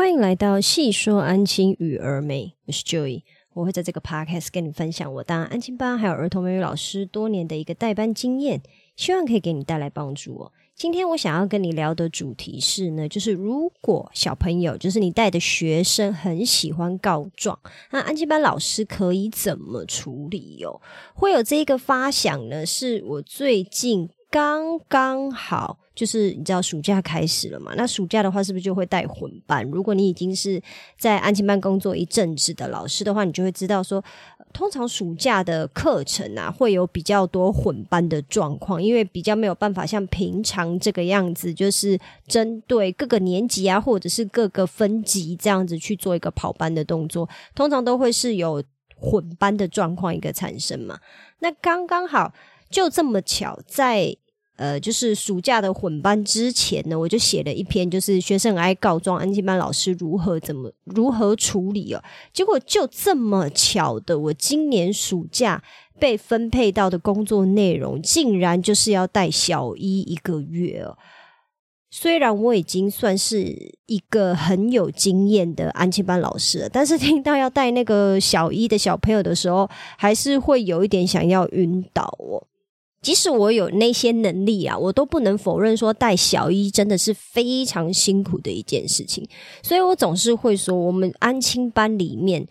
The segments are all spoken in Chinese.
欢迎来到细说安亲与儿美，我是 Joy，我会在这个 podcast 跟你分享我当安亲班还有儿童美语老师多年的一个代班经验，希望可以给你带来帮助哦。今天我想要跟你聊的主题是呢，就是如果小朋友，就是你带的学生很喜欢告状，那安亲班老师可以怎么处理哦？会有这一个发想呢，是我最近刚刚好。就是你知道暑假开始了嘛？那暑假的话，是不是就会带混班？如果你已经是在安亲班工作一阵子的老师的话，你就会知道说，通常暑假的课程啊，会有比较多混班的状况，因为比较没有办法像平常这个样子，就是针对各个年级啊，或者是各个分级这样子去做一个跑班的动作，通常都会是有混班的状况一个产生嘛。那刚刚好，就这么巧在。呃，就是暑假的混班之前呢，我就写了一篇，就是学生爱告状，安静班老师如何怎么如何处理哦。结果就这么巧的，我今年暑假被分配到的工作内容，竟然就是要带小一一个月哦。虽然我已经算是一个很有经验的安静班老师了，但是听到要带那个小一的小朋友的时候，还是会有一点想要晕倒哦。即使我有那些能力啊，我都不能否认说带小一真的是非常辛苦的一件事情，所以我总是会说，我们安亲班里面。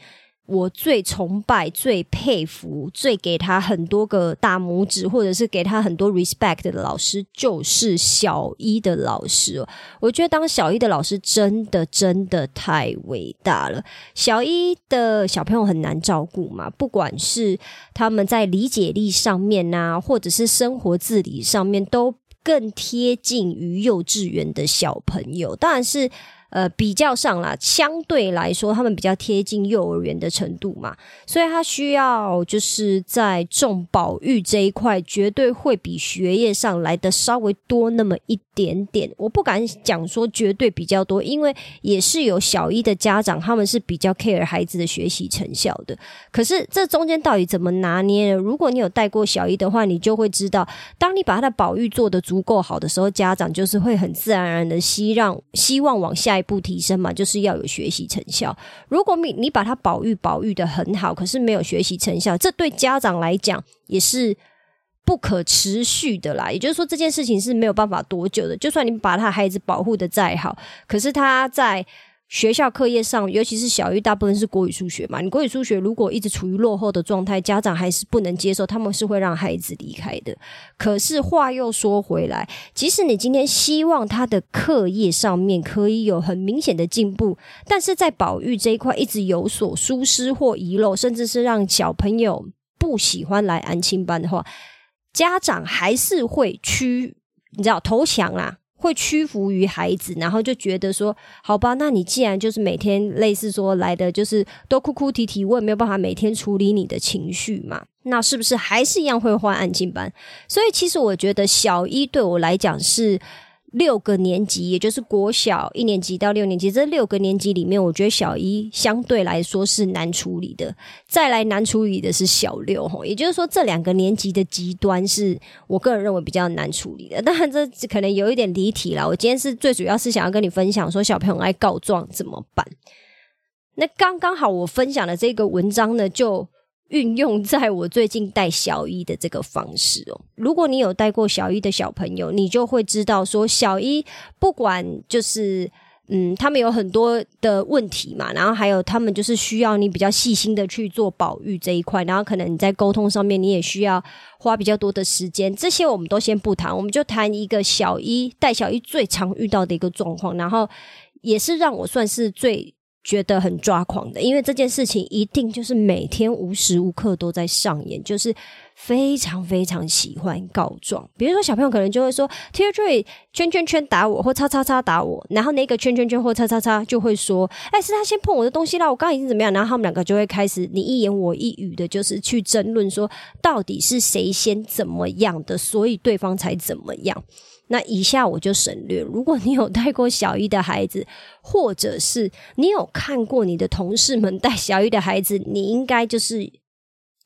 我最崇拜、最佩服、最给他很多个大拇指，或者是给他很多 respect 的老师，就是小一的老师。我觉得当小一的老师真的真的太伟大了。小一的小朋友很难照顾嘛，不管是他们在理解力上面啊，或者是生活自理上面，都更贴近于幼稚园的小朋友。当然是。呃，比较上啦，相对来说，他们比较贴近幼儿园的程度嘛，所以他需要就是在重保育这一块，绝对会比学业上来的稍微多那么一点点。我不敢讲说绝对比较多，因为也是有小一的家长，他们是比较 care 孩子的学习成效的。可是这中间到底怎么拿捏呢？如果你有带过小一的话，你就会知道，当你把他的保育做得足够好的时候，家长就是会很自然而然的希让希望往下。不提升嘛，就是要有学习成效。如果你你把他保育保育的很好，可是没有学习成效，这对家长来讲也是不可持续的啦。也就是说，这件事情是没有办法多久的。就算你把他孩子保护的再好，可是他在。学校课业上，尤其是小一，大部分是国语、数学嘛。你国语、数学如果一直处于落后的状态，家长还是不能接受，他们是会让孩子离开的。可是话又说回来，即使你今天希望他的课业上面可以有很明显的进步，但是在保育这一块一直有所疏失或遗漏，甚至是让小朋友不喜欢来安亲班的话，家长还是会屈，你知道投降啦。会屈服于孩子，然后就觉得说，好吧，那你既然就是每天类似说来的就是都哭哭啼啼，我也没有办法每天处理你的情绪嘛，那是不是还是一样会换安静班？所以其实我觉得小一对我来讲是。六个年级，也就是国小一年级到六年级，这六个年级里面，我觉得小一相对来说是难处理的。再来难处理的是小六，吼，也就是说这两个年级的极端是我个人认为比较难处理的。当然，这可能有一点离题了。我今天是最主要是想要跟你分享说，小朋友爱告状怎么办？那刚刚好，我分享的这个文章呢，就。运用在我最近带小一的这个方式哦。如果你有带过小一的小朋友，你就会知道说，小一不管就是嗯，他们有很多的问题嘛，然后还有他们就是需要你比较细心的去做保育这一块，然后可能你在沟通上面你也需要花比较多的时间。这些我们都先不谈，我们就谈一个小一带小一最常遇到的一个状况，然后也是让我算是最。觉得很抓狂的，因为这件事情一定就是每天无时无刻都在上演，就是非常非常喜欢告状。比如说，小朋友可能就会说 t e a c h e r 圈圈圈打我，或叉叉叉打我，然后那个圈圈圈或叉叉叉就会说：“哎，是他先碰我的东西啦，我刚刚已经怎么样？”然后他们两个就会开始你一言我一语的，就是去争论说到底是谁先怎么样的，所以对方才怎么样。那以下我就省略。如果你有带过小一的孩子，或者是你有看过你的同事们带小一的孩子，你应该就是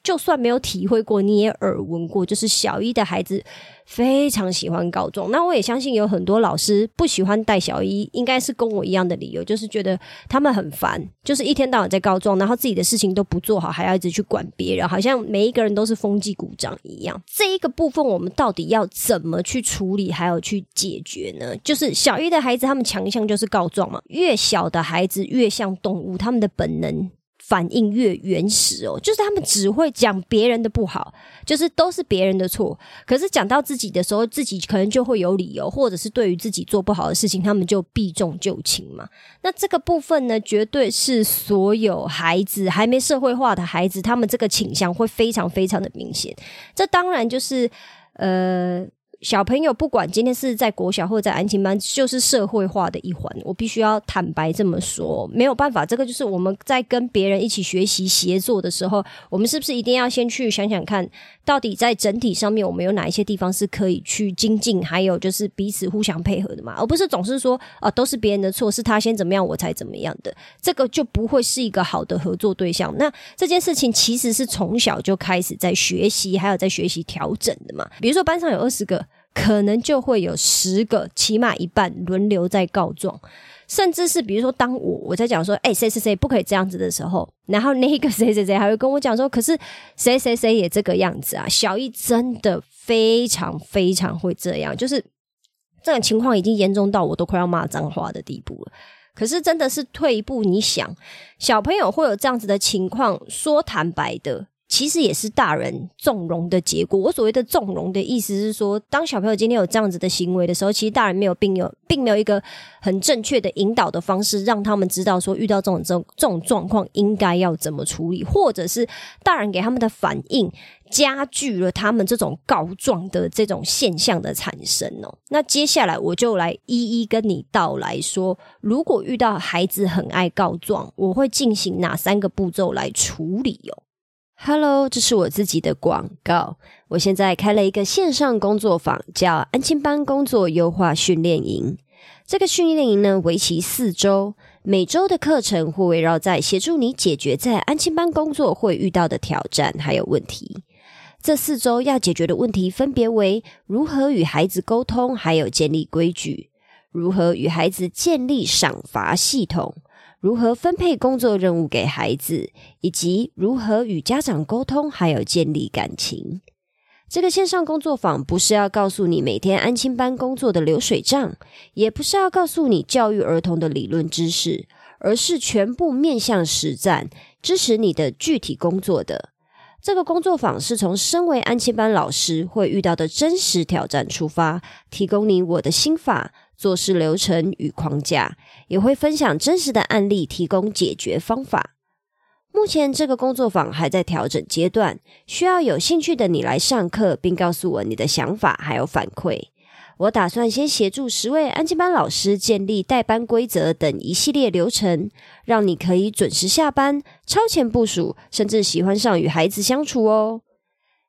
就算没有体会过，你也耳闻过，就是小一的孩子非常喜欢告状。那我也相信有很多老师不喜欢带小一，应该是跟我一样的理由，就是觉得他们很烦，就是一天到晚在告状，然后自己的事情都不做好，还要一直去管别人，好像每一个人都是风纪鼓掌一样。这一个部分，我们到底要怎么去处理，还有去解决呢？就是小一的孩子，他们强项就是告状嘛。越小的孩子越像动物，他们的本能。反应越原始哦，就是他们只会讲别人的不好，就是都是别人的错。可是讲到自己的时候，自己可能就会有理由，或者是对于自己做不好的事情，他们就避重就轻嘛。那这个部分呢，绝对是所有孩子还没社会化的孩子，他们这个倾向会非常非常的明显。这当然就是呃。小朋友不管今天是在国小或者在安亲班，就是社会化的一环。我必须要坦白这么说，没有办法，这个就是我们在跟别人一起学习协作的时候，我们是不是一定要先去想想看，到底在整体上面我们有哪一些地方是可以去精进，还有就是彼此互相配合的嘛，而不是总是说啊都是别人的错，是他先怎么样我才怎么样的，这个就不会是一个好的合作对象。那这件事情其实是从小就开始在学习，还有在学习调整的嘛。比如说班上有二十个。可能就会有十个，起码一半轮流在告状，甚至是比如说，当我我在讲说，哎，谁谁谁不可以这样子的时候，然后那个谁谁谁还会跟我讲说，可是谁谁谁也这个样子啊。小易真的非常非常会这样，就是这种情况已经严重到我都快要骂脏话的地步了。可是真的是退一步，你想，小朋友会有这样子的情况，说坦白的。其实也是大人纵容的结果。我所谓的纵容的意思是说，当小朋友今天有这样子的行为的时候，其实大人没有并有并没有一个很正确的引导的方式，让他们知道说遇到这种这种这种状况应该要怎么处理，或者是大人给他们的反应加剧了他们这种告状的这种现象的产生哦。那接下来我就来一一跟你道来说，如果遇到孩子很爱告状，我会进行哪三个步骤来处理哦。Hello，这是我自己的广告。我现在开了一个线上工作坊，叫安亲班工作优化训练营。这个训练营呢，为期四周，每周的课程会围绕在协助你解决在安亲班工作会遇到的挑战还有问题。这四周要解决的问题分别为：如何与孩子沟通，还有建立规矩；如何与孩子建立赏罚系统。如何分配工作任务给孩子，以及如何与家长沟通，还有建立感情。这个线上工作坊不是要告诉你每天安亲班工作的流水账，也不是要告诉你教育儿童的理论知识，而是全部面向实战，支持你的具体工作的。这个工作坊是从身为安亲班老师会遇到的真实挑战出发，提供你我的心法。做事流程与框架，也会分享真实的案例，提供解决方法。目前这个工作坊还在调整阶段，需要有兴趣的你来上课，并告诉我你的想法还有反馈。我打算先协助十位安静班老师建立代班规则等一系列流程，让你可以准时下班、超前部署，甚至喜欢上与孩子相处哦。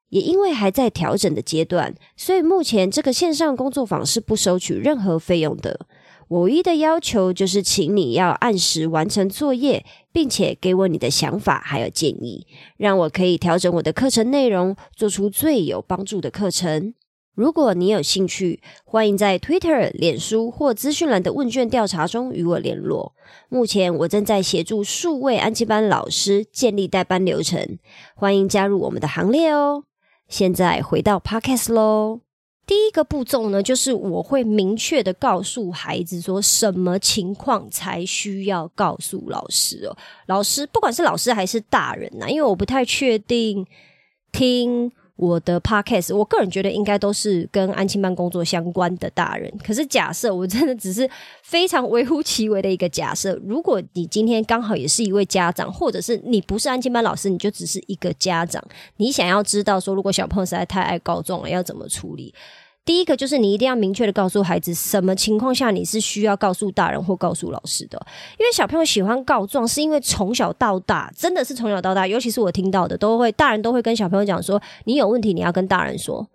也因为还在调整的阶段，所以目前这个线上工作坊是不收取任何费用的。我唯一的要求就是，请你要按时完成作业，并且给我你的想法还有建议，让我可以调整我的课程内容，做出最有帮助的课程。如果你有兴趣，欢迎在 Twitter、脸书或资讯栏的问卷调查中与我联络。目前我正在协助数位安吉班老师建立代班流程，欢迎加入我们的行列哦。现在回到 podcast 喽。第一个步骤呢，就是我会明确的告诉孩子说，什么情况才需要告诉老师哦。老师，不管是老师还是大人呐，因为我不太确定听。我的 podcast，我个人觉得应该都是跟安亲班工作相关的大人。可是假设我真的只是非常微乎其微的一个假设，如果你今天刚好也是一位家长，或者是你不是安亲班老师，你就只是一个家长，你想要知道说，如果小朋友实在太爱告状了，要怎么处理？第一个就是你一定要明确的告诉孩子，什么情况下你是需要告诉大人或告诉老师的。因为小朋友喜欢告状，是因为从小到大，真的是从小到大，尤其是我听到的，都会大人都会跟小朋友讲说，你有问题你要跟大人说。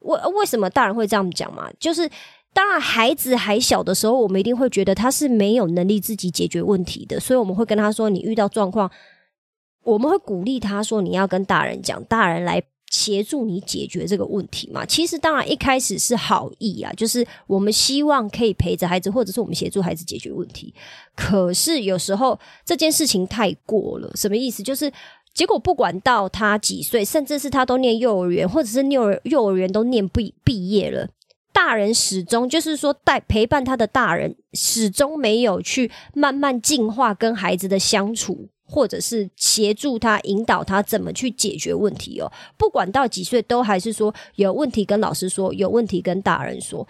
为为什么大人会这样讲嘛？就是当然孩子还小的时候，我们一定会觉得他是没有能力自己解决问题的，所以我们会跟他说，你遇到状况。我们会鼓励他说：“你要跟大人讲，大人来协助你解决这个问题嘛。”其实当然一开始是好意啊，就是我们希望可以陪着孩子，或者是我们协助孩子解决问题。可是有时候这件事情太过了，什么意思？就是结果不管到他几岁，甚至是他都念幼儿园，或者是幼儿幼儿园都念毕毕业了。大人始终就是说，带陪伴他的大人始终没有去慢慢进化跟孩子的相处，或者是协助他引导他怎么去解决问题哦。不管到几岁，都还是说有问题跟老师说，有问题跟大人说，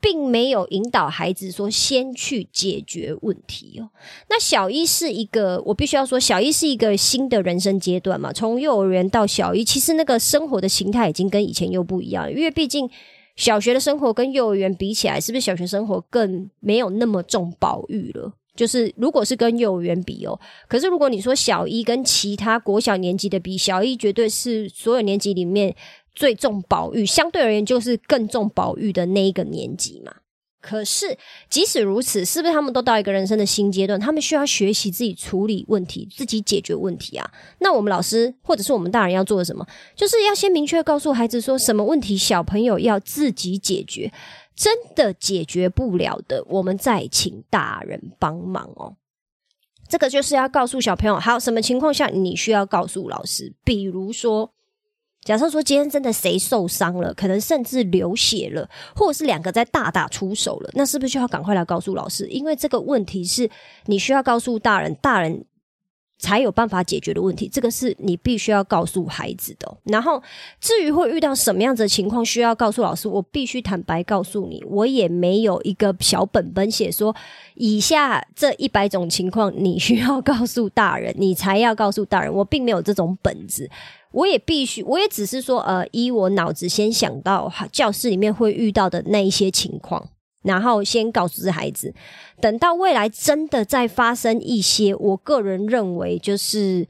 并没有引导孩子说先去解决问题哦。那小一是一个，我必须要说，小一是一个新的人生阶段嘛。从幼儿园到小一，其实那个生活的形态已经跟以前又不一样，因为毕竟。小学的生活跟幼儿园比起来，是不是小学生活更没有那么重保育了？就是如果是跟幼儿园比哦，可是如果你说小一跟其他国小年级的比，小一绝对是所有年级里面最重保育，相对而言就是更重保育的那一个年级嘛。可是，即使如此，是不是他们都到一个人生的新阶段？他们需要学习自己处理问题、自己解决问题啊？那我们老师或者是我们大人要做的什么？就是要先明确告诉孩子，说什么问题小朋友要自己解决，真的解决不了的，我们再请大人帮忙哦。这个就是要告诉小朋友，还有什么情况下你需要告诉老师？比如说。假设说今天真的谁受伤了，可能甚至流血了，或者是两个在大打出手了，那是不是就要赶快来告诉老师？因为这个问题是你需要告诉大人，大人。才有办法解决的问题，这个是你必须要告诉孩子的。然后，至于会遇到什么样子的情况需要告诉老师，我必须坦白告诉你，我也没有一个小本本写说以下这一百种情况你需要告诉大人，你才要告诉大人。我并没有这种本子，我也必须，我也只是说，呃，依我脑子先想到教室里面会遇到的那一些情况。然后先告诉孩子，等到未来真的再发生一些，我个人认为就是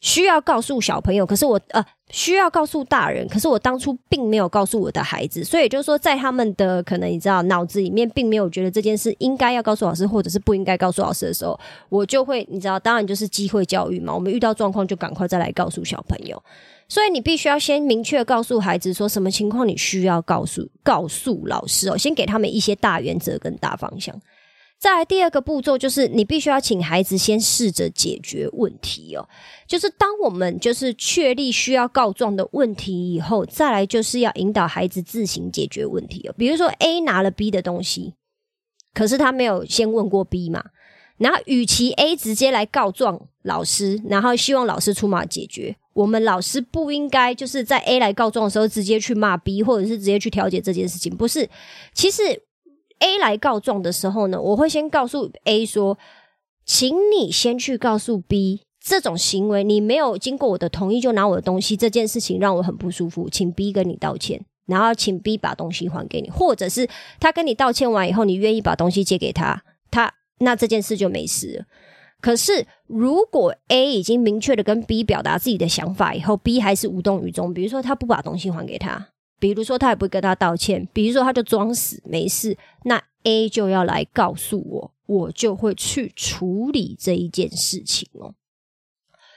需要告诉小朋友，可是我呃需要告诉大人，可是我当初并没有告诉我的孩子，所以就是说在他们的可能你知道脑子里面并没有觉得这件事应该要告诉老师，或者是不应该告诉老师的时候，我就会你知道，当然就是机会教育嘛，我们遇到状况就赶快再来告诉小朋友。所以你必须要先明确告诉孩子说什么情况你需要告诉告诉老师哦，先给他们一些大原则跟大方向。再来第二个步骤就是你必须要请孩子先试着解决问题哦，就是当我们就是确立需要告状的问题以后，再来就是要引导孩子自行解决问题哦。比如说 A 拿了 B 的东西，可是他没有先问过 B 嘛。然后，与其 A 直接来告状老师，然后希望老师出马解决，我们老师不应该就是在 A 来告状的时候直接去骂 B，或者是直接去调解这件事情。不是，其实 A 来告状的时候呢，我会先告诉 A 说，请你先去告诉 B，这种行为你没有经过我的同意就拿我的东西，这件事情让我很不舒服，请 B 跟你道歉，然后请 B 把东西还给你，或者是他跟你道歉完以后，你愿意把东西借给他，他。那这件事就没事了。可是，如果 A 已经明确的跟 B 表达自己的想法以后，B 还是无动于衷，比如说他不把东西还给他，比如说他也不会跟他道歉，比如说他就装死没事，那 A 就要来告诉我，我就会去处理这一件事情哦。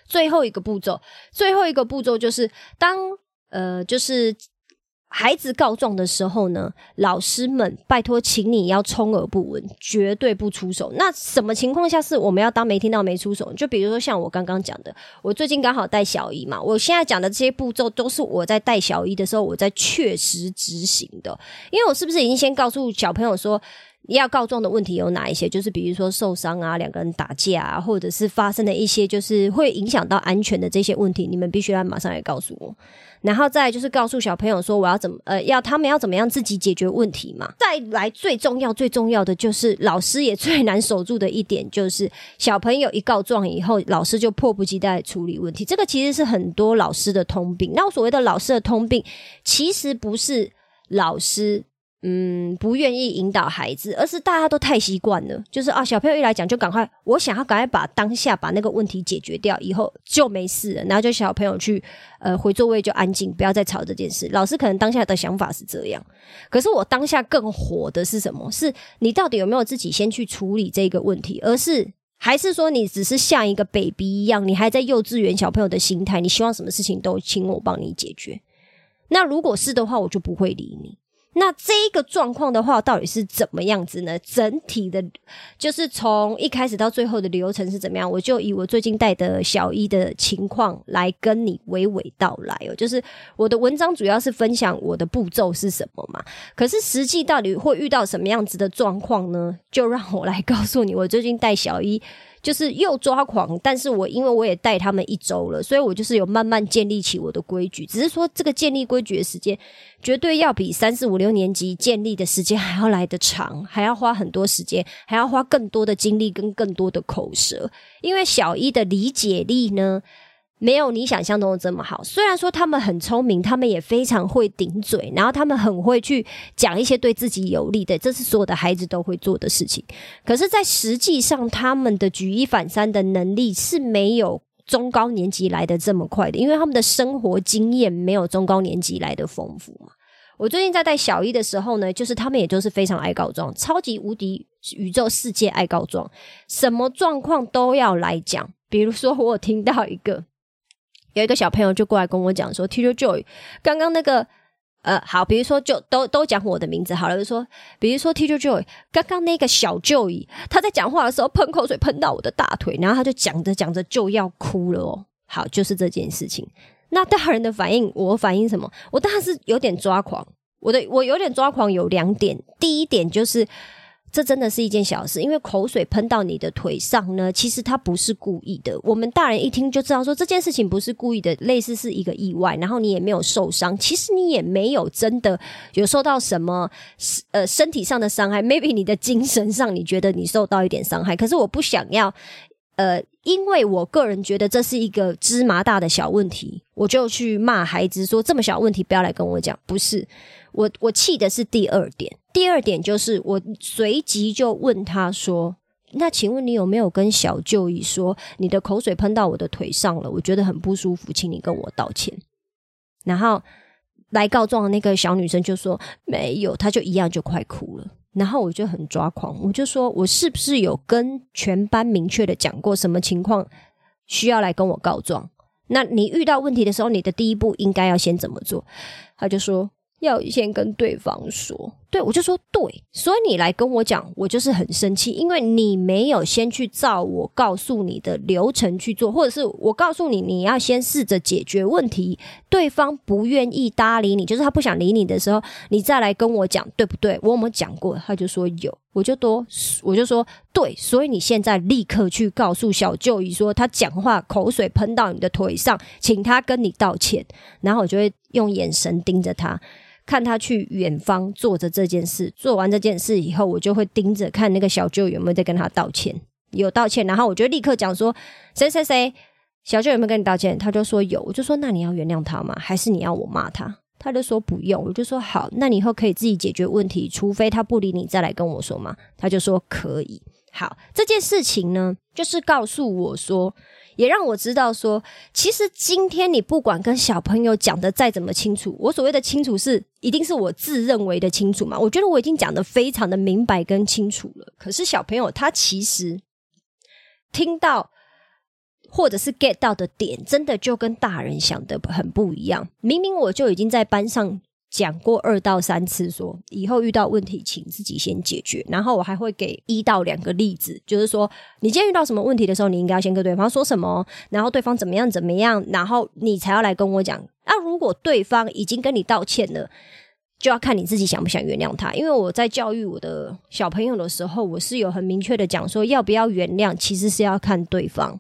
最后一个步骤，最后一个步骤就是当呃，就是。孩子告状的时候呢，老师们拜托，请你要充耳不闻，绝对不出手。那什么情况下是我们要当没听到没出手？就比如说像我刚刚讲的，我最近刚好带小姨嘛，我现在讲的这些步骤都是我在带小姨的时候我在确实执行的。因为我是不是已经先告诉小朋友说，要告状的问题有哪一些？就是比如说受伤啊，两个人打架啊，或者是发生的一些就是会影响到安全的这些问题，你们必须要马上来告诉我。然后再就是告诉小朋友说，我要怎么呃，要他们要怎么样自己解决问题嘛。再来最重要最重要的就是老师也最难守住的一点，就是小朋友一告状以后，老师就迫不及待处理问题。这个其实是很多老师的通病。那所谓的老师的通病，其实不是老师。嗯，不愿意引导孩子，而是大家都太习惯了。就是啊，小朋友一来讲就赶快，我想要赶快把当下把那个问题解决掉，以后就没事了。然后就小朋友去呃回座位就安静，不要再吵这件事。老师可能当下的想法是这样，可是我当下更火的是什么？是你到底有没有自己先去处理这个问题？而是还是说你只是像一个 baby 一样，你还在幼稚园小朋友的心态？你希望什么事情都请我帮你解决？那如果是的话，我就不会理你。那这一个状况的话，到底是怎么样子呢？整体的，就是从一开始到最后的流程是怎么样？我就以我最近带的小一的情况来跟你娓娓道来哦。就是我的文章主要是分享我的步骤是什么嘛？可是实际到底会遇到什么样子的状况呢？就让我来告诉你，我最近带小一。就是又抓狂，但是我因为我也带他们一周了，所以我就是有慢慢建立起我的规矩。只是说这个建立规矩的时间，绝对要比三四五六年级建立的时间还要来得长，还要花很多时间，还要花更多的精力跟更多的口舌。因为小一的理解力呢。没有你想象中的这么好。虽然说他们很聪明，他们也非常会顶嘴，然后他们很会去讲一些对自己有利的，这是所有的孩子都会做的事情。可是，在实际上，他们的举一反三的能力是没有中高年级来的这么快的，因为他们的生活经验没有中高年级来的丰富嘛。我最近在带小一的时候呢，就是他们也就是非常爱告状，超级无敌宇宙世界爱告状，什么状况都要来讲。比如说，我有听到一个。有一个小朋友就过来跟我讲说，Teacher Joy，刚刚那个呃，好，比如说就都都讲我的名字好了，就说，比如说 Teacher Joy，刚刚那个小 Joy，他在讲话的时候喷口水喷到我的大腿，然后他就讲着讲着就要哭了哦。好，就是这件事情。那大人的反应，我反应什么？我当然是有点抓狂。我的我有点抓狂，有两点。第一点就是。这真的是一件小事，因为口水喷到你的腿上呢，其实他不是故意的。我们大人一听就知道，说这件事情不是故意的，类似是一个意外，然后你也没有受伤，其实你也没有真的有受到什么呃身体上的伤害，maybe 你的精神上你觉得你受到一点伤害，可是我不想要。呃，因为我个人觉得这是一个芝麻大的小问题，我就去骂孩子说这么小问题不要来跟我讲。不是，我我气的是第二点。第二点就是我随即就问他说：“那请问你有没有跟小舅姨说你的口水喷到我的腿上了？我觉得很不舒服，请你跟我道歉。”然后来告状的那个小女生就说：“没有。”她就一样就快哭了。然后我就很抓狂，我就说：“我是不是有跟全班明确的讲过什么情况需要来跟我告状？那你遇到问题的时候，你的第一步应该要先怎么做？”他就说。要先跟对方说，对我就说对，所以你来跟我讲，我就是很生气，因为你没有先去照我告诉你的流程去做，或者是我告诉你你要先试着解决问题，对方不愿意搭理你，就是他不想理你的时候，你再来跟我讲，对不对？我有没有讲过？他就说有，我就多，我就说对，所以你现在立刻去告诉小舅姨说，他讲话口水喷到你的腿上，请他跟你道歉，然后我就会用眼神盯着他。看他去远方做着这件事，做完这件事以后，我就会盯着看那个小舅有没有在跟他道歉，有道歉，然后我就立刻讲说谁谁谁，小舅有没有跟你道歉？他就说有，我就说那你要原谅他吗？还是你要我骂他？他就说不用，我就说好，那你以后可以自己解决问题，除非他不理你再来跟我说嘛。他就说可以。好，这件事情呢，就是告诉我说。也让我知道说，其实今天你不管跟小朋友讲的再怎么清楚，我所谓的清楚是一定是我自认为的清楚嘛？我觉得我已经讲的非常的明白跟清楚了。可是小朋友他其实听到或者是 get 到的点，真的就跟大人想的很不一样。明明我就已经在班上。讲过二到三次，说以后遇到问题，请自己先解决。然后我还会给一到两个例子，就是说你今天遇到什么问题的时候，你应该要先跟对方说什么，然后对方怎么样怎么样，然后你才要来跟我讲。那如果对方已经跟你道歉了，就要看你自己想不想原谅他。因为我在教育我的小朋友的时候，我是有很明确的讲说，要不要原谅，其实是要看对方。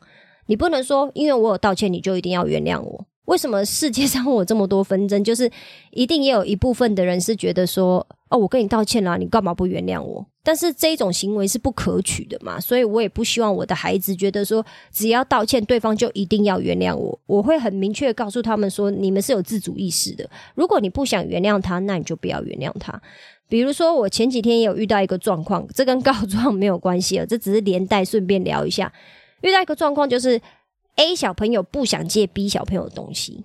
你不能说因为我有道歉，你就一定要原谅我。为什么世界上会有这么多纷争？就是一定也有一部分的人是觉得说，哦，我跟你道歉啦，你干嘛不原谅我？但是这种行为是不可取的嘛，所以我也不希望我的孩子觉得说，只要道歉，对方就一定要原谅我。我会很明确告诉他们说，你们是有自主意识的。如果你不想原谅他，那你就不要原谅他。比如说，我前几天也有遇到一个状况，这跟告状没有关系了，这只是连带顺便聊一下。遇到一个状况就是。A 小朋友不想借 B 小朋友的东西，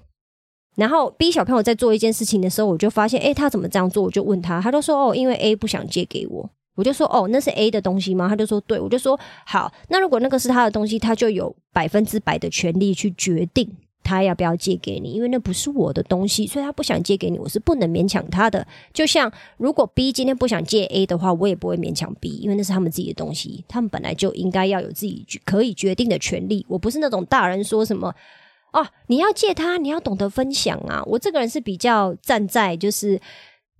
然后 B 小朋友在做一件事情的时候，我就发现，哎，他怎么这样做？我就问他，他就说，哦，因为 A 不想借给我。我就说哦，那是 A 的东西吗？他就说对，我就说好。那如果那个是他的东西，他就有百分之百的权利去决定他要不要借给你，因为那不是我的东西，所以他不想借给你，我是不能勉强他的。就像如果 B 今天不想借 A 的话，我也不会勉强 B，因为那是他们自己的东西，他们本来就应该要有自己可以决定的权利。我不是那种大人说什么哦，你要借他，你要懂得分享啊。我这个人是比较站在就是。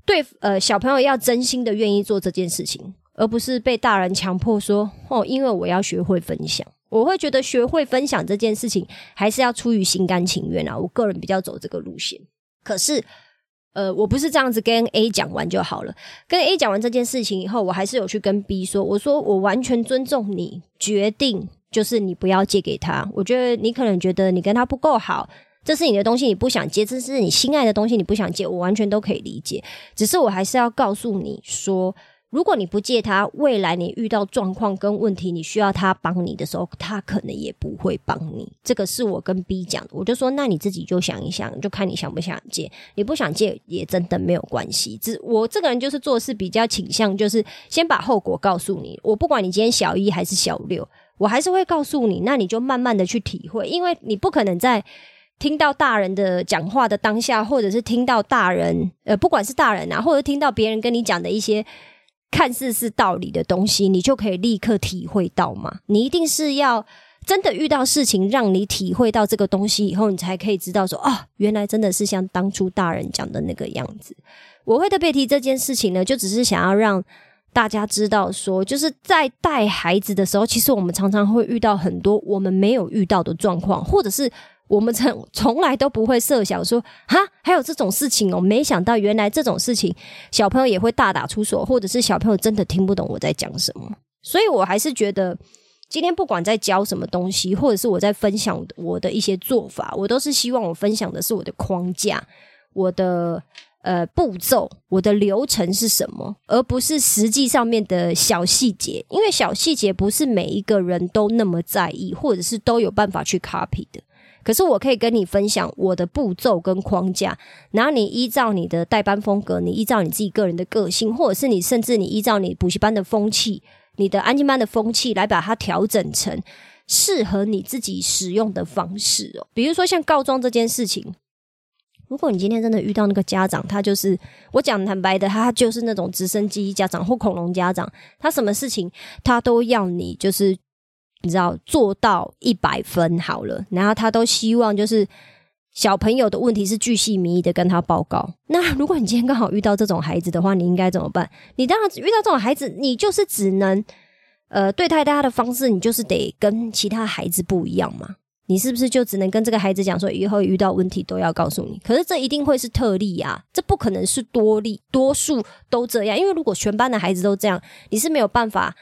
对，呃，小朋友要真心的愿意做这件事情，而不是被大人强迫说哦，因为我要学会分享。我会觉得学会分享这件事情，还是要出于心甘情愿啊。我个人比较走这个路线。可是，呃，我不是这样子跟 A 讲完就好了。跟 A 讲完这件事情以后，我还是有去跟 B 说，我说我完全尊重你决定，就是你不要借给他。我觉得你可能觉得你跟他不够好。这是你的东西，你不想借；这是你心爱的东西，你不想借。我完全都可以理解，只是我还是要告诉你说，如果你不借他，未来你遇到状况跟问题，你需要他帮你的时候，他可能也不会帮你。这个是我跟 B 讲，我就说，那你自己就想一想，就看你想不想借。你不想借也真的没有关系。只我这个人就是做事比较倾向，就是先把后果告诉你。我不管你今天小一还是小六，我还是会告诉你。那你就慢慢的去体会，因为你不可能在。听到大人的讲话的当下，或者是听到大人，呃，不管是大人啊，或者听到别人跟你讲的一些看似是道理的东西，你就可以立刻体会到吗？你一定是要真的遇到事情，让你体会到这个东西以后，你才可以知道说，哦，原来真的是像当初大人讲的那个样子。我会特别提这件事情呢，就只是想要让大家知道，说就是在带孩子的时候，其实我们常常会遇到很多我们没有遇到的状况，或者是。我们从从来都不会设想说，哈，还有这种事情哦！没想到原来这种事情，小朋友也会大打出手，或者是小朋友真的听不懂我在讲什么。所以我还是觉得，今天不管在教什么东西，或者是我在分享我的一些做法，我都是希望我分享的是我的框架、我的呃步骤、我的流程是什么，而不是实际上面的小细节。因为小细节不是每一个人都那么在意，或者是都有办法去 copy 的。可是我可以跟你分享我的步骤跟框架，然后你依照你的代班风格，你依照你自己个人的个性，或者是你甚至你依照你补习班的风气、你的安静班的风气来把它调整成适合你自己使用的方式哦。比如说像告状这件事情，如果你今天真的遇到那个家长，他就是我讲坦白的，他就是那种直升机家长或恐龙家长，他什么事情他都要你就是。你知道做到一百分好了，然后他都希望就是小朋友的问题是巨细靡遗的跟他报告。那如果你今天刚好遇到这种孩子的话，你应该怎么办？你当然遇到这种孩子，你就是只能呃对待他的方式，你就是得跟其他孩子不一样嘛。你是不是就只能跟这个孩子讲说，以后遇到问题都要告诉你？可是这一定会是特例啊，这不可能是多例，多数都这样。因为如果全班的孩子都这样，你是没有办法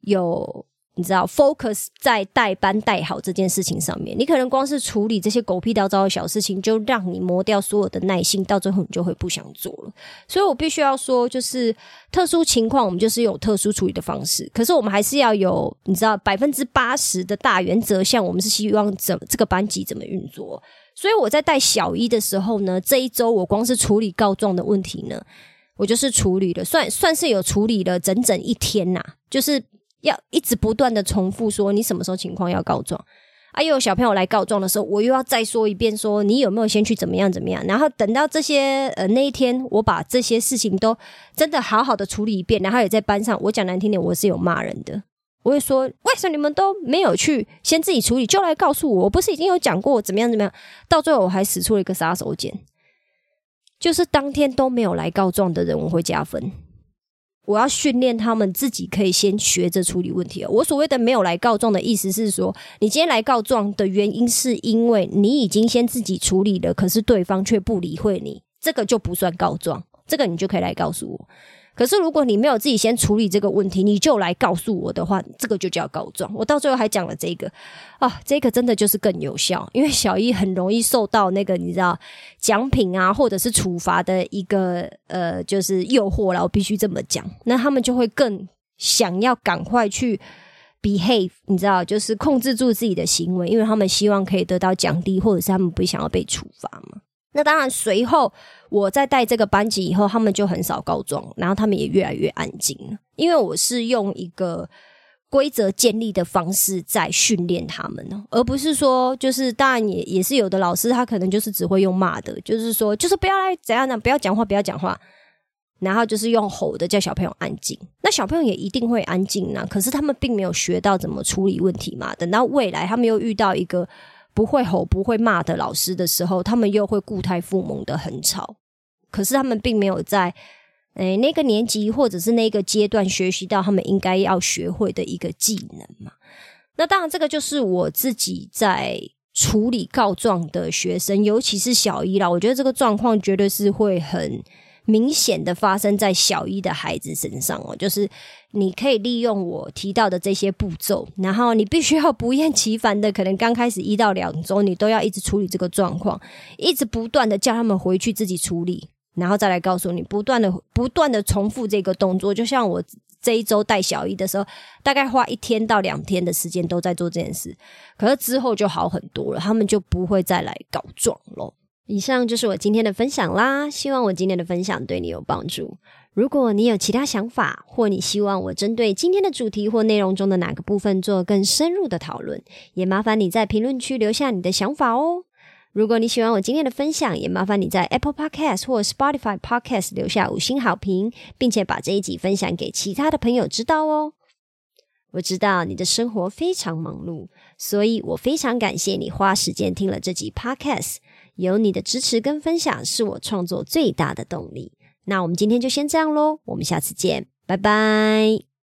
有。你知道，focus 在带班带好这件事情上面，你可能光是处理这些狗屁叨糟的小事情，就让你磨掉所有的耐心，到最后你就会不想做了。所以我必须要说，就是特殊情况，我们就是有特殊处理的方式。可是我们还是要有，你知道，百分之八十的大原则，像我们是希望怎这个班级怎么运作。所以我在带小一的时候呢，这一周我光是处理告状的问题呢，我就是处理了，算算是有处理了整整一天呐，就是。要一直不断的重复说你什么时候情况要告状啊？又有小朋友来告状的时候，我又要再说一遍说你有没有先去怎么样怎么样？然后等到这些呃那一天，我把这些事情都真的好好的处理一遍，然后也在班上，我讲难听点，我是有骂人的。我会说为什么你们都没有去先自己处理，就来告诉我？我不是已经有讲过怎么样怎么样？到最后我还使出了一个杀手锏，就是当天都没有来告状的人，我会加分。我要训练他们自己可以先学着处理问题。我所谓的没有来告状的意思是说，你今天来告状的原因是因为你已经先自己处理了，可是对方却不理会你，这个就不算告状，这个你就可以来告诉我。可是，如果你没有自己先处理这个问题，你就来告诉我的话，这个就叫告状。我到最后还讲了这个啊，这个真的就是更有效，因为小一很容易受到那个你知道奖品啊，或者是处罚的一个呃，就是诱惑了。我必须这么讲，那他们就会更想要赶快去 behave，你知道，就是控制住自己的行为，因为他们希望可以得到奖励，或者是他们不想要被处罚嘛。那当然，随后我在带这个班级以后，他们就很少告状，然后他们也越来越安静。因为我是用一个规则建立的方式在训练他们，而不是说就是当然也也是有的老师他可能就是只会用骂的，就是说就是不要来怎样呢，不要讲话，不要讲话，然后就是用吼的叫小朋友安静。那小朋友也一定会安静呢，可是他们并没有学到怎么处理问题嘛。等到未来他们又遇到一个。不会吼、不会骂的老师的时候，他们又会固态复萌的很吵。可是他们并没有在诶那个年级或者是那个阶段学习到他们应该要学会的一个技能嘛。那当然，这个就是我自己在处理告状的学生，尤其是小一啦。我觉得这个状况绝对是会很。明显的发生在小一的孩子身上哦，就是你可以利用我提到的这些步骤，然后你必须要不厌其烦的，可能刚开始一到两周，你都要一直处理这个状况，一直不断的叫他们回去自己处理，然后再来告诉你，不断的不断的重复这个动作，就像我这一周带小一的时候，大概花一天到两天的时间都在做这件事，可是之后就好很多了，他们就不会再来告状了。以上就是我今天的分享啦，希望我今天的分享对你有帮助。如果你有其他想法，或你希望我针对今天的主题或内容中的哪个部分做更深入的讨论，也麻烦你在评论区留下你的想法哦。如果你喜欢我今天的分享，也麻烦你在 Apple Podcast 或 Spotify Podcast 留下五星好评，并且把这一集分享给其他的朋友知道哦。我知道你的生活非常忙碌，所以我非常感谢你花时间听了这集 Podcast。有你的支持跟分享，是我创作最大的动力。那我们今天就先这样喽，我们下次见，拜拜。